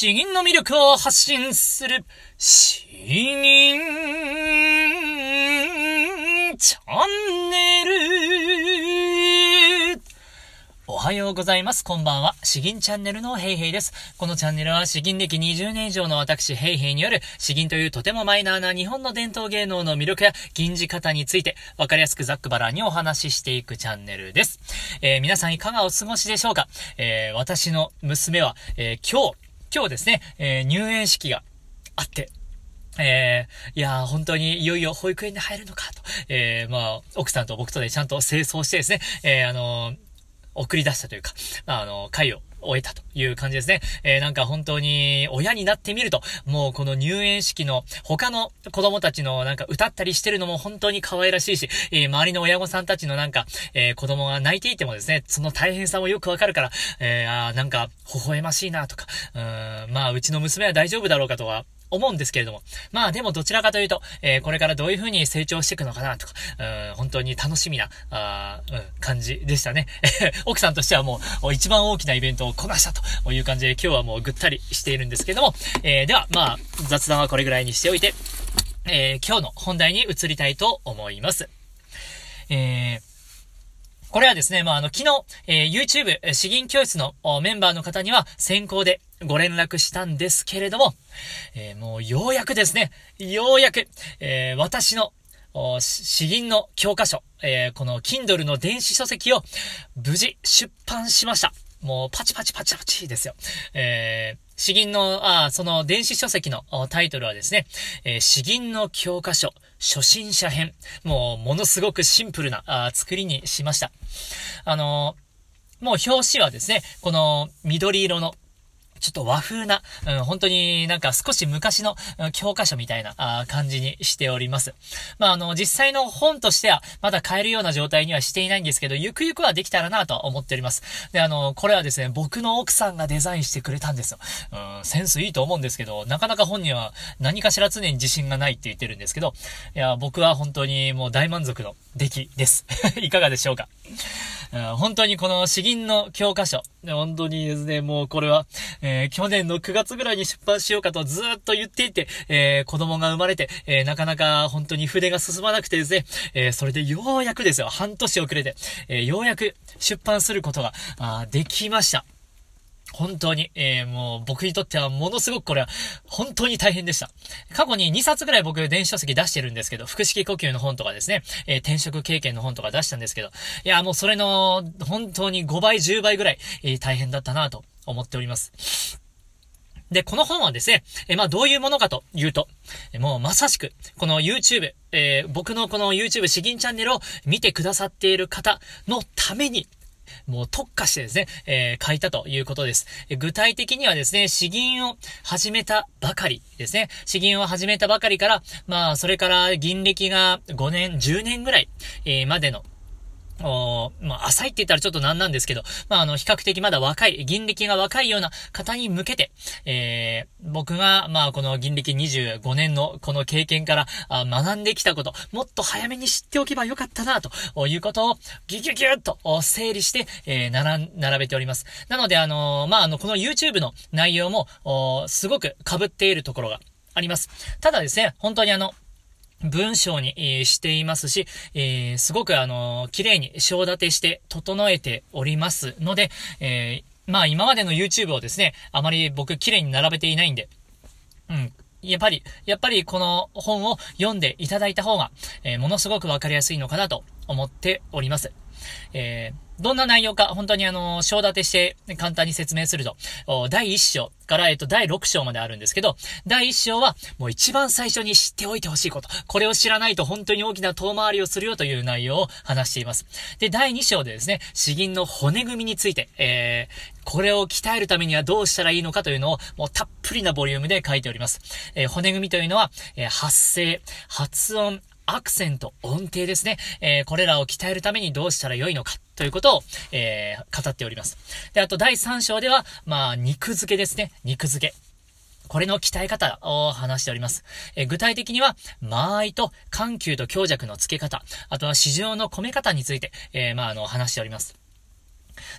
詩吟の魅力を発信する、詩吟チャンネル。おはようございます。こんばんは。詩吟チャンネルのヘイヘイです。このチャンネルは詩吟歴20年以上の私ヘイヘイによる詩吟というとてもマイナーな日本の伝統芸能の魅力や吟じ方についてわかりやすくざっくばらにお話ししていくチャンネルです。えー、皆さんいかがお過ごしでしょうか？えー、私の娘は、えー、今日、今日ですね、え入園式があって、えー、いや本当にいよいよ保育園に入るのかと、えー、まあ、奥さんと僕とでちゃんと清掃してですね、えー、あの送り出したというか、あの、会を終えたという感じですね。えー、なんか本当に親になってみると、もうこの入園式の他の子供たちのなんか歌ったりしてるのも本当に可愛らしいし、えー、周りの親御さんたちのなんか、えー、子供が泣いていてもですね、その大変さもよくわかるから、えー、あなんか微笑ましいなとか、うん、まあうちの娘は大丈夫だろうかとは思うんですけれども。まあでもどちらかというと、えー、これからどういう風に成長していくのかなとか、うん、本当に楽しみな、あうん、感じでしたね。奥さんとしてはもう一番大きなイベントをこなしたという感じで今日はもうぐったりしているんですけれども、えー、ではまあ雑談はこれぐらいにしておいて、えー、今日の本題に移りたいと思います。えーこれはですね、まあ、あの、昨日、えー、YouTube、詩吟教室のメンバーの方には先行でご連絡したんですけれども、えー、もうようやくですね、ようやく、えー、私の詩吟の教科書、えー、この Kindle の電子書籍を無事出版しました。もうパチパチパチパチですよ。えー、詩吟の、あその電子書籍のタイトルはですね、えー、詩吟の教科書、初心者編。もう、ものすごくシンプルなあ作りにしました。あのー、もう表紙はですね、この緑色のちょっと和風な、うん、本当になんか少し昔の、教科書みたいなあ感じにしております。まあ、あの、実際の本としてはまだ買えるような状態にはしていないんですけど、ゆくゆくはできたらなと思っております。で、あの、これはですね、僕の奥さんがデザインしてくれたんですよ。うん、センスいいと思うんですけど、なかなか本人は何かしら常に自信がないって言ってるんですけど、いや、僕は本当にもう大満足の出来です。いかがでしょうか？うん本当にこの詩吟の教科書、本当にですね、もうこれは、えー、去年の9月ぐらいに出版しようかとずっと言っていて、えー、子供が生まれて、えー、なかなか本当に筆が進まなくてですね、えそれでようやくですよ、半年遅れて、えようやく出版することが、あできました。本当に、えー、もう僕にとってはものすごくこれは本当に大変でした。過去に2冊ぐらい僕電子書籍出してるんですけど、腹式呼吸の本とかですね、えー、転職経験の本とか出したんですけど、いや、もうそれの本当に5倍、10倍ぐらい、えー、大変だったなと思っております。で、この本はですね、えまあ、どういうものかというと、もうまさしく、この YouTube、えー、僕のこの YouTube 詩吟チャンネルを見てくださっている方のために、もう特化してですね、えー、書いたということです。具体的にはですね、詩吟を始めたばかりですね。詩吟を始めたばかりから、まあ、それから銀歴が5年、10年ぐらい、えー、までのおまあ、浅いって言ったらちょっとなんなんですけど、まあ、あの、比較的まだ若い、銀歴が若いような方に向けて、えー、僕が、まあ、この銀歴25年のこの経験からあ学んできたこと、もっと早めに知っておけばよかったな、ということを、ギュギュギュッと整理して、えー、並、並べております。なので、あのー、まあ、あの、この YouTube の内容も、おすごく被っているところがあります。ただですね、本当にあの、文章に、え、していますし、えー、すごくあのー、綺麗に章立てして整えておりますので、えまあ今までの YouTube をですね、あまり僕綺麗に並べていないんで、うん、やっぱり、やっぱりこの本を読んでいただいた方が、えものすごくわかりやすいのかなと思っております。えーどんな内容か、本当にあの、章立てして簡単に説明すると、第1章から、えっと、第6章まであるんですけど、第1章は、もう一番最初に知っておいてほしいこと。これを知らないと本当に大きな遠回りをするよという内容を話しています。で、第2章でですね、詩吟の骨組みについて、えー、これを鍛えるためにはどうしたらいいのかというのを、もうたっぷりなボリュームで書いております。えー、骨組みというのは、えー、発声、発音、アクセント、音程ですね。えー、これらを鍛えるためにどうしたらよいのかということを、えー、語っております。で、あと第3章では、まあ、肉付けですね。肉付け。これの鍛え方を話しております。え具体的には、間合いと緩急と強弱の付け方、あとは市場の込め方について、えー、まあ、あの、話しております。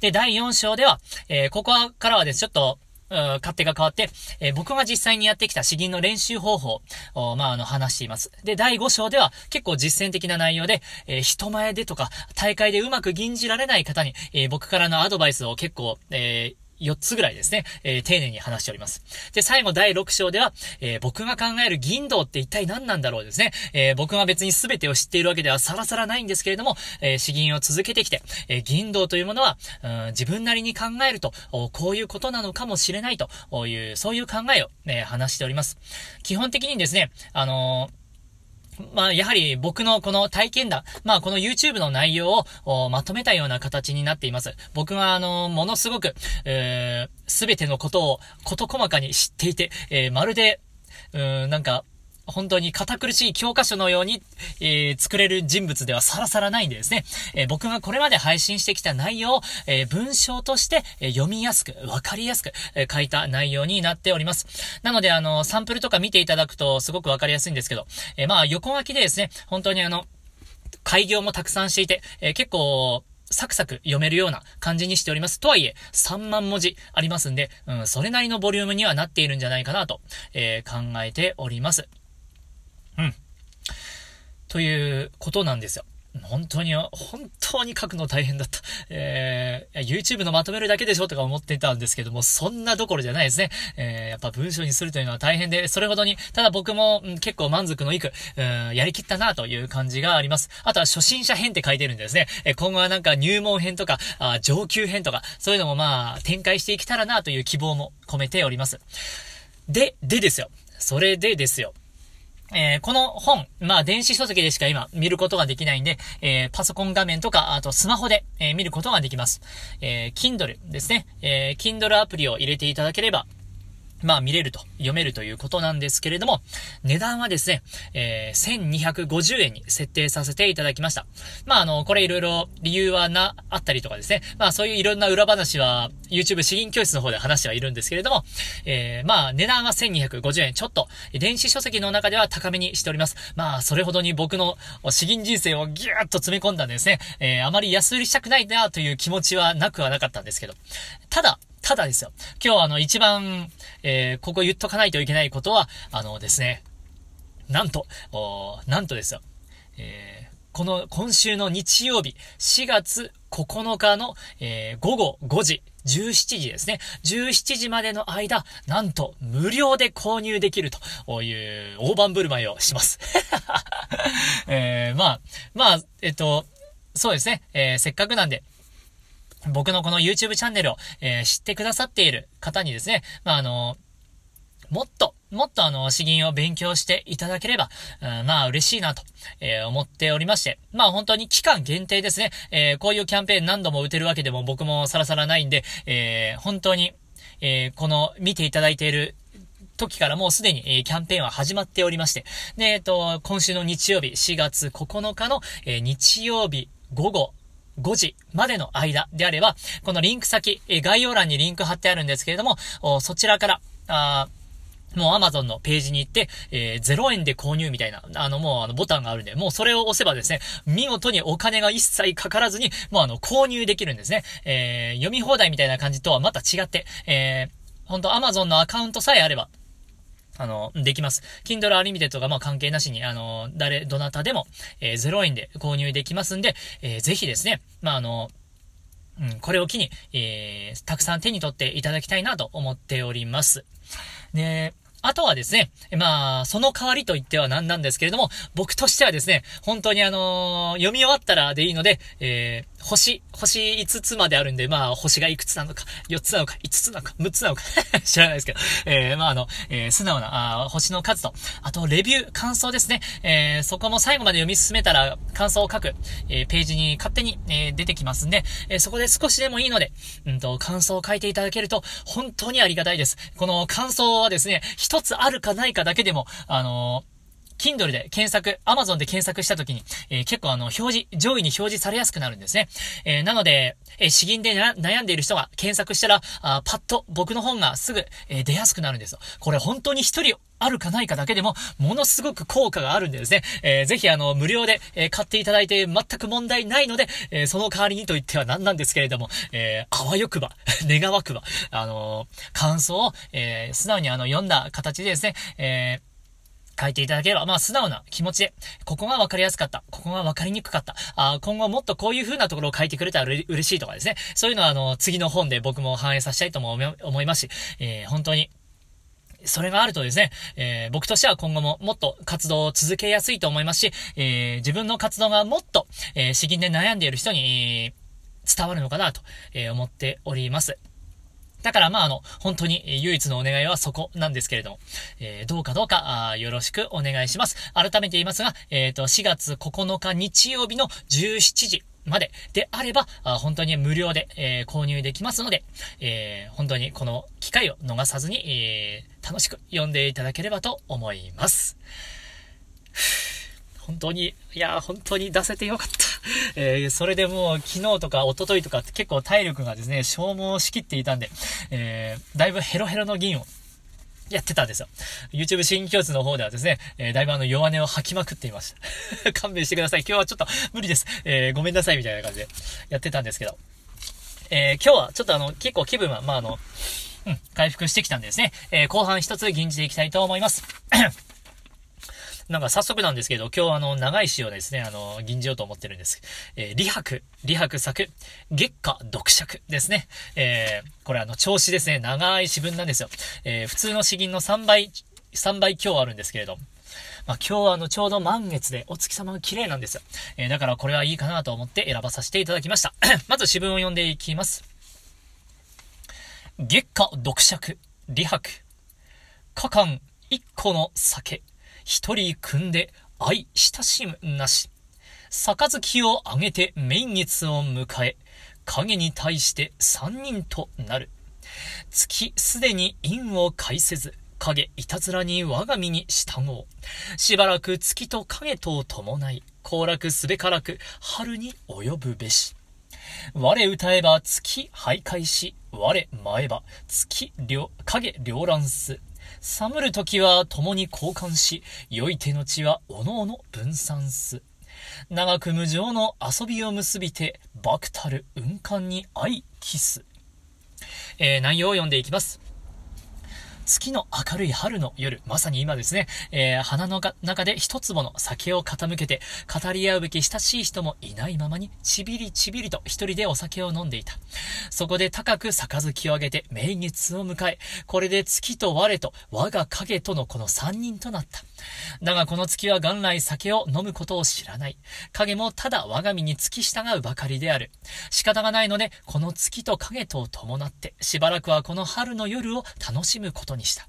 で、第4章では、えー、ここからはです、ねちょっと、勝手が変わって、えー、僕が実際にやってきた詩吟の練習方法を、まあ、あの、話しています。で、第5章では結構実践的な内容で、えー、人前でとか、大会でうまく吟じられない方に、えー、僕からのアドバイスを結構、えー、4つぐらいですね、えー、丁寧に話しております。で、最後第6章では、えー、僕が考える銀道って一体何なんだろうですね。えー、僕が別に全てを知っているわけではさらさらないんですけれども、えー、詩吟を続けてきて、えー、銀道というものは、うん、自分なりに考えると、こういうことなのかもしれないという、そういう考えを、ね、話しております。基本的にですね、あのまあ、やはり僕のこの体験談、まあ、この YouTube の内容をまとめたような形になっています。僕は、あの、ものすごく、えす、べてのことを事細かに知っていて、えー、まるで、うん、なんか、本当に堅苦しい教科書のように、えー、作れる人物ではさらさらないんでですね、えー、僕がこれまで配信してきた内容を、えー、文章として、え読みやすく、わかりやすく、え書いた内容になっております。なので、あの、サンプルとか見ていただくとすごくわかりやすいんですけど、えまあ、横書きでですね、本当にあの、開業もたくさんしていて、え結構、サクサク読めるような感じにしております。とはいえ、3万文字ありますんで、うん、それなりのボリュームにはなっているんじゃないかなと、えー、考えております。うん。ということなんですよ。本当に、本当に書くの大変だった。えー、YouTube のまとめるだけでしょとか思ってたんですけども、そんなどころじゃないですね。えー、やっぱ文章にするというのは大変で、それほどに、ただ僕も、うん、結構満足のいく、うん、やりきったなという感じがあります。あとは初心者編って書いてるんですね。えー、今後はなんか入門編とか、あ上級編とか、そういうのもまあ、展開していけたらなという希望も込めております。で、でですよ。それでですよ。えー、この本、まあ、電子書籍でしか今見ることができないんで、えー、パソコン画面とか、あとスマホで、えー、見ることができます。え Kindle ですね。え Kindle アプリを入れていただければ、まあ見れると、読めるということなんですけれども、値段はですね、えー、1250円に設定させていただきました。まああの、これいろいろ理由はな、あったりとかですね、まあそういういろんな裏話は YouTube 詩吟教室の方で話してはいるんですけれども、えー、まあ値段は1250円、ちょっと電子書籍の中では高めにしております。まあそれほどに僕の詩吟人生をギューッと詰め込んだんですね、えー、あまり安売りしたくないなという気持ちはなくはなかったんですけど、ただ、ただですよ。今日あの一番、えー、ここ言っとかないといけないことは、あのですね、なんと、おなんとですよ。えー、この今週の日曜日、4月9日の、えー、午後5時、17時ですね。17時までの間、なんと無料で購入できるという大盤振る舞いをします。えー、まあ、まあ、えっと、そうですね。えー、せっかくなんで、僕のこの YouTube チャンネルを、えー、知ってくださっている方にですね、まあ、あのもっと、もっとあの、詩吟を勉強していただければ、うん、まあ嬉しいなと、えー、思っておりまして、まあ本当に期間限定ですね、えー、こういうキャンペーン何度も打てるわけでも僕もさらさらないんで、えー、本当に、えこの見ていただいている時からもうすでに、え、キャンペーンは始まっておりまして、で、えっ、と、今週の日曜日、4月9日の、え、日曜日午後5時までの間であれば、このリンク先、え概要欄にリンク貼ってあるんですけれども、そちらから、あもう Amazon のページに行って、えー、0円で購入みたいな、あの、もうあの、ボタンがあるんで、もうそれを押せばですね、見事にお金が一切かからずに、もうあの、購入できるんですね。えー、読み放題みたいな感じとはまた違って、えー、本当 Amazon のアカウントさえあれば、あの、できます。Kindle Unlimited がまあ関係なしに、あの、誰、どなたでも、えー、0円で購入できますんで、えー、ぜひですね、まあ、あの、うん、これを機に、えー、たくさん手に取っていただきたいなと思っております。で、あとはですね、まあ、その代わりと言っては何なんですけれども、僕としてはですね、本当にあのー、読み終わったらでいいので、えー、星、星5つまであるんで、まあ、星がいくつなのか、4つなのか、5つなのか、6つなのか 知らないですけど、えー、まあ、あの、えー、素直な、あ星の数と、あと、レビュー、感想ですね。えー、そこも最後まで読み進めたら、感想を書く、えー、ページに勝手に、えー、出てきますんで、えー、そこで少しでもいいので、うんと、感想を書いていただけると、本当にありがたいです。この感想はですね、一つあるかないかだけでも、あのー Kindle で検索、Amazon で検索した時に、えー、結構あの、表示、上位に表示されやすくなるんですね。えー、なので、えー、詩吟で悩んでいる人が検索したら、あパッと僕の本がすぐ、え出やすくなるんですよ。これ本当に一人あるかないかだけでも、ものすごく効果があるんでですね、えー、ぜひあの、無料で、えー、買っていただいて全く問題ないので、えー、その代わりにと言っては何なんですけれども、え、あわよくば、願わくば、あの感想を、え素直にあの、読んだ形でですね、え書いていただければ、まあ、素直な気持ちで、ここが分かりやすかった、ここが分かりにくかった、あ今後もっとこういう風なところを書いてくれたら嬉しいとかですね、そういうのはあの、次の本で僕も反映させたいとも思いますし、えー、本当に、それがあるとですね、えー、僕としては今後ももっと活動を続けやすいと思いますし、えー、自分の活動がもっと、えー、資金で悩んでいる人に、伝わるのかなと、え思っております。だからまああの、本当に唯一のお願いはそこなんですけれども、えー、どうかどうか、よろしくお願いします。改めて言いますが、えっ、ー、と、4月9日日曜日の17時、までであれば、あ本当に無料で、えー、購入できますので、えー、本当にこの機会を逃さずに、えー、楽しく読んでいただければと思います。本当に、いや、本当に出せてよかった。えー、それでもう昨日とか一昨日とかって結構体力がですね、消耗しきっていたんで、えー、だいぶヘロヘロの銀をやってたんですよ。YouTube 新教室の方ではですね、えー、だいぶあの弱音を吐きまくっていました。勘弁してください。今日はちょっと無理です。えー、ごめんなさいみたいな感じでやってたんですけど。えー、今日はちょっとあの、結構気分は、まああの、うん、回復してきたんでですね。え後半一つ吟じていきたいと思います。なんか早速なんですけど、今日あの、長い詩をですね、あの、吟じようと思ってるんです。えー、李白、李白作、月下読釈ですね。えー、これあの、調子ですね、長い詩文なんですよ。えー、普通の詩吟の3倍、3倍今日あるんですけれど、まあ、今日はあの、ちょうど満月でお月様が綺麗なんですよ。えー、だからこれはいいかなと思って選ばさせていただきました。まず詩文を読んでいきます。月下読釈、李白。果敢一個の酒。一人組んで愛親しむなし。杯をあげて明月を迎え、影に対して三人となる。月すでに陰を介せず、影いたずらに我が身に従おう。しばらく月と影とを伴い、行楽すべからく春に及ぶべし。我歌えば月徘徊し、我舞えば月影両乱す。寒る時は共に交換し、良い手の血はおのおの分散す。長く無情の遊びを結びて、爆たる雲間に愛キス。えー、内容を読んでいきます。月の明るい春の夜、まさに今ですね、えー、花の中で一坪の酒を傾けて、語り合うべき親しい人もいないままに、ちびりちびりと一人でお酒を飲んでいた。そこで高く杯を上げて、明月を迎え、これで月と我と我が影とのこの三人となった。だがこの月は元来酒を飲むことを知らない。影もただ我が身に付き従うばかりである。仕方がないので、この月と影とを伴って、しばらくはこの春の夜を楽しむことにした。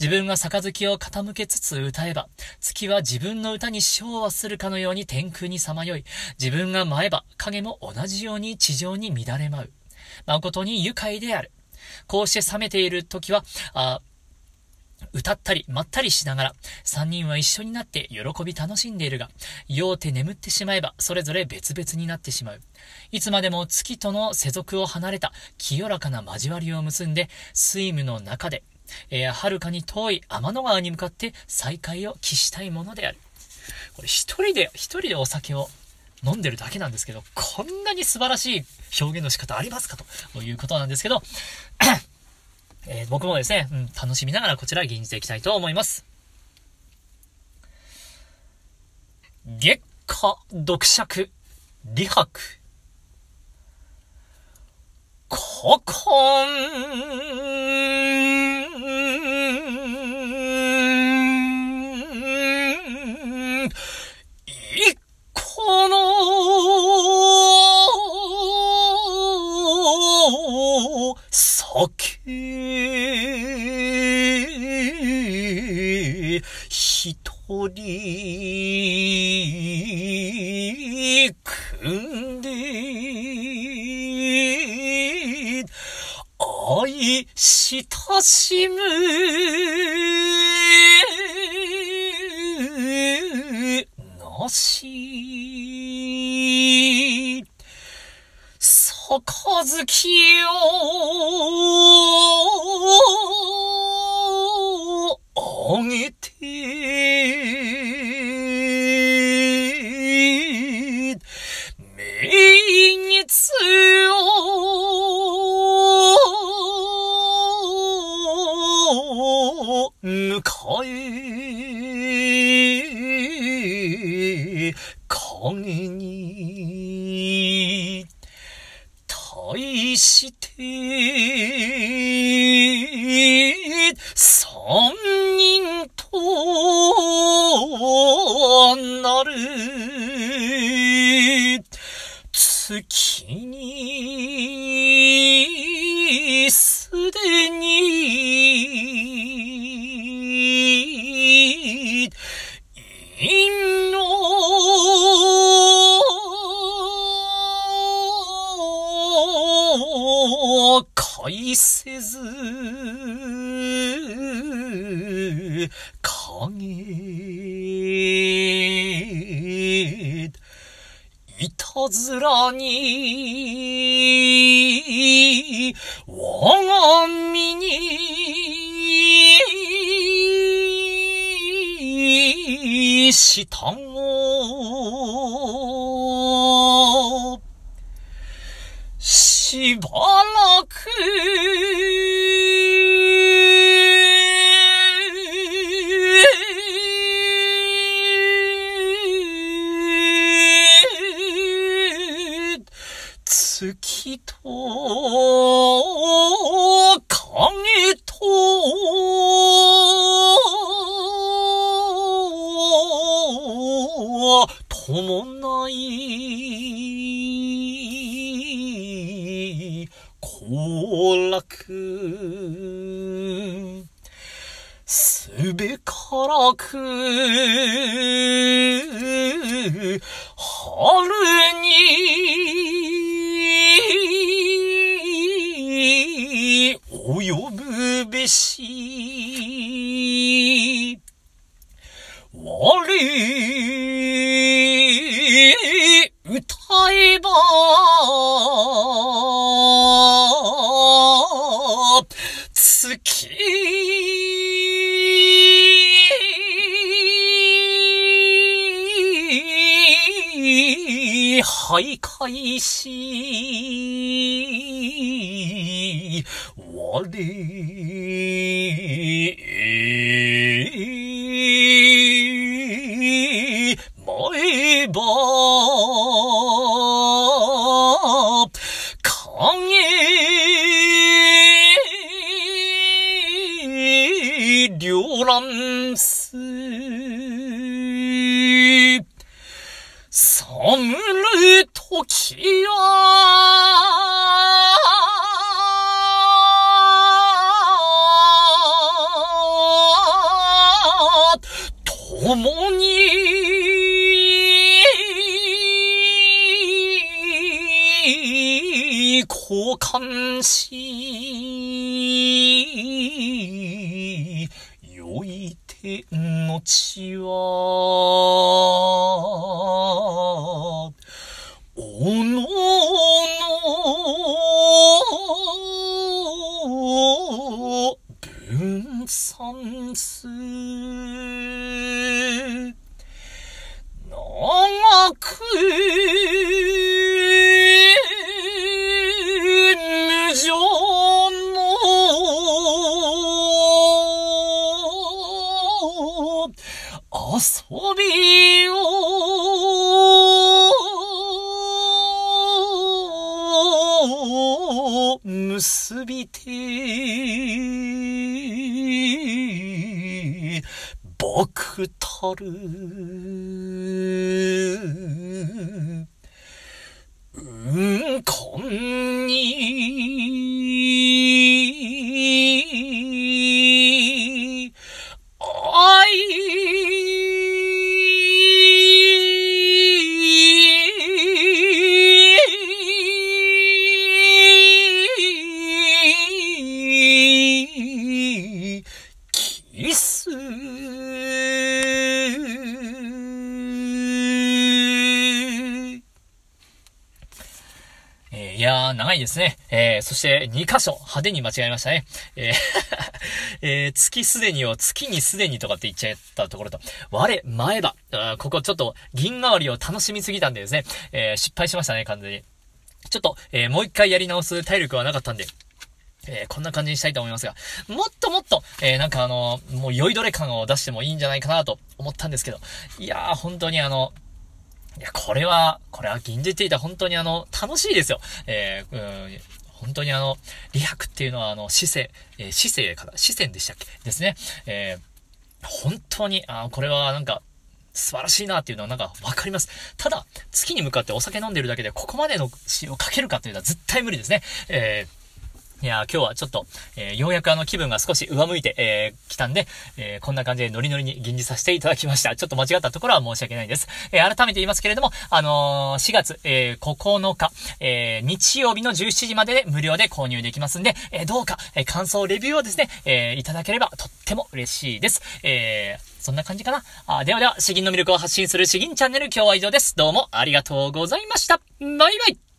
自分が杯を傾けつつ歌えば、月は自分の歌に昭和するかのように天空にさまよい、自分が舞えば影も同じように地上に乱れ舞う。誠に愉快である。こうして冷めている時は、あ歌ったり、まったりしながら、三人は一緒になって喜び楽しんでいるが、酔うて眠ってしまえば、それぞれ別々になってしまう。いつまでも月との世俗を離れた清らかな交わりを結んで、睡夢の中でえー、遥かに遠い天の川に向かって再会を期したいものである。これ一人で、一人でお酒を飲んでるだけなんですけど、こんなに素晴らしい表現の仕方ありますかということなんですけど、えー、僕もですね、うん、楽しみながらこちら吟じていきたいと思います。月下読尺、李白。古今り組んで愛親しむ。なし。杯をを迎え、影の、返せず、影、いたずらに、我が身に、した月と及ぶべし我歌えば月徘徊し、我前ば、影、て後は、おのおの、分散す。長く、結びて、僕たる、うんこんに、愛やー、長いですね。えー、そして2箇所派手に間違えましたね。えー えー、月すでにを月にすでにとかって言っちゃったところと、我、前歯。ここちょっと銀代わりを楽しみすぎたんでですね、えー、失敗しましたね、完全に。ちょっと、えー、もう一回やり直す体力はなかったんで、えー、こんな感じにしたいと思いますが、もっともっと、えー、なんかあの、もう酔いどれ感を出してもいいんじゃないかなと思ったんですけど、いやー、本当にあの、いや、これは、これは銀じていた本当にあの、楽しいですよ。えー、うん、本当にあの、理白っていうのはあの、姿勢、えー、姿勢から、視線でしたっけ？ですね。えー、本当に、あこれはなんか、素晴らしいなっていうのはなんかわかります。ただ、月に向かってお酒飲んでるだけでここまでの詩を書けるかっていうのは絶対無理ですね。えーいや今日はちょっと、えー、ようやくあの気分が少し上向いて、えー、来たんで、えー、こんな感じでノリノリに吟じさせていただきました。ちょっと間違ったところは申し訳ないです。えー、改めて言いますけれども、あのー、4月、えー、9日、えー、日曜日の17時までで無料で購入できますんで、えー、どうか、えー、感想レビューをですね、えー、いただければとっても嬉しいです。えー、そんな感じかな。あではでは、詩吟の魅力を発信する詩吟チャンネル今日は以上です。どうもありがとうございました。バイバイ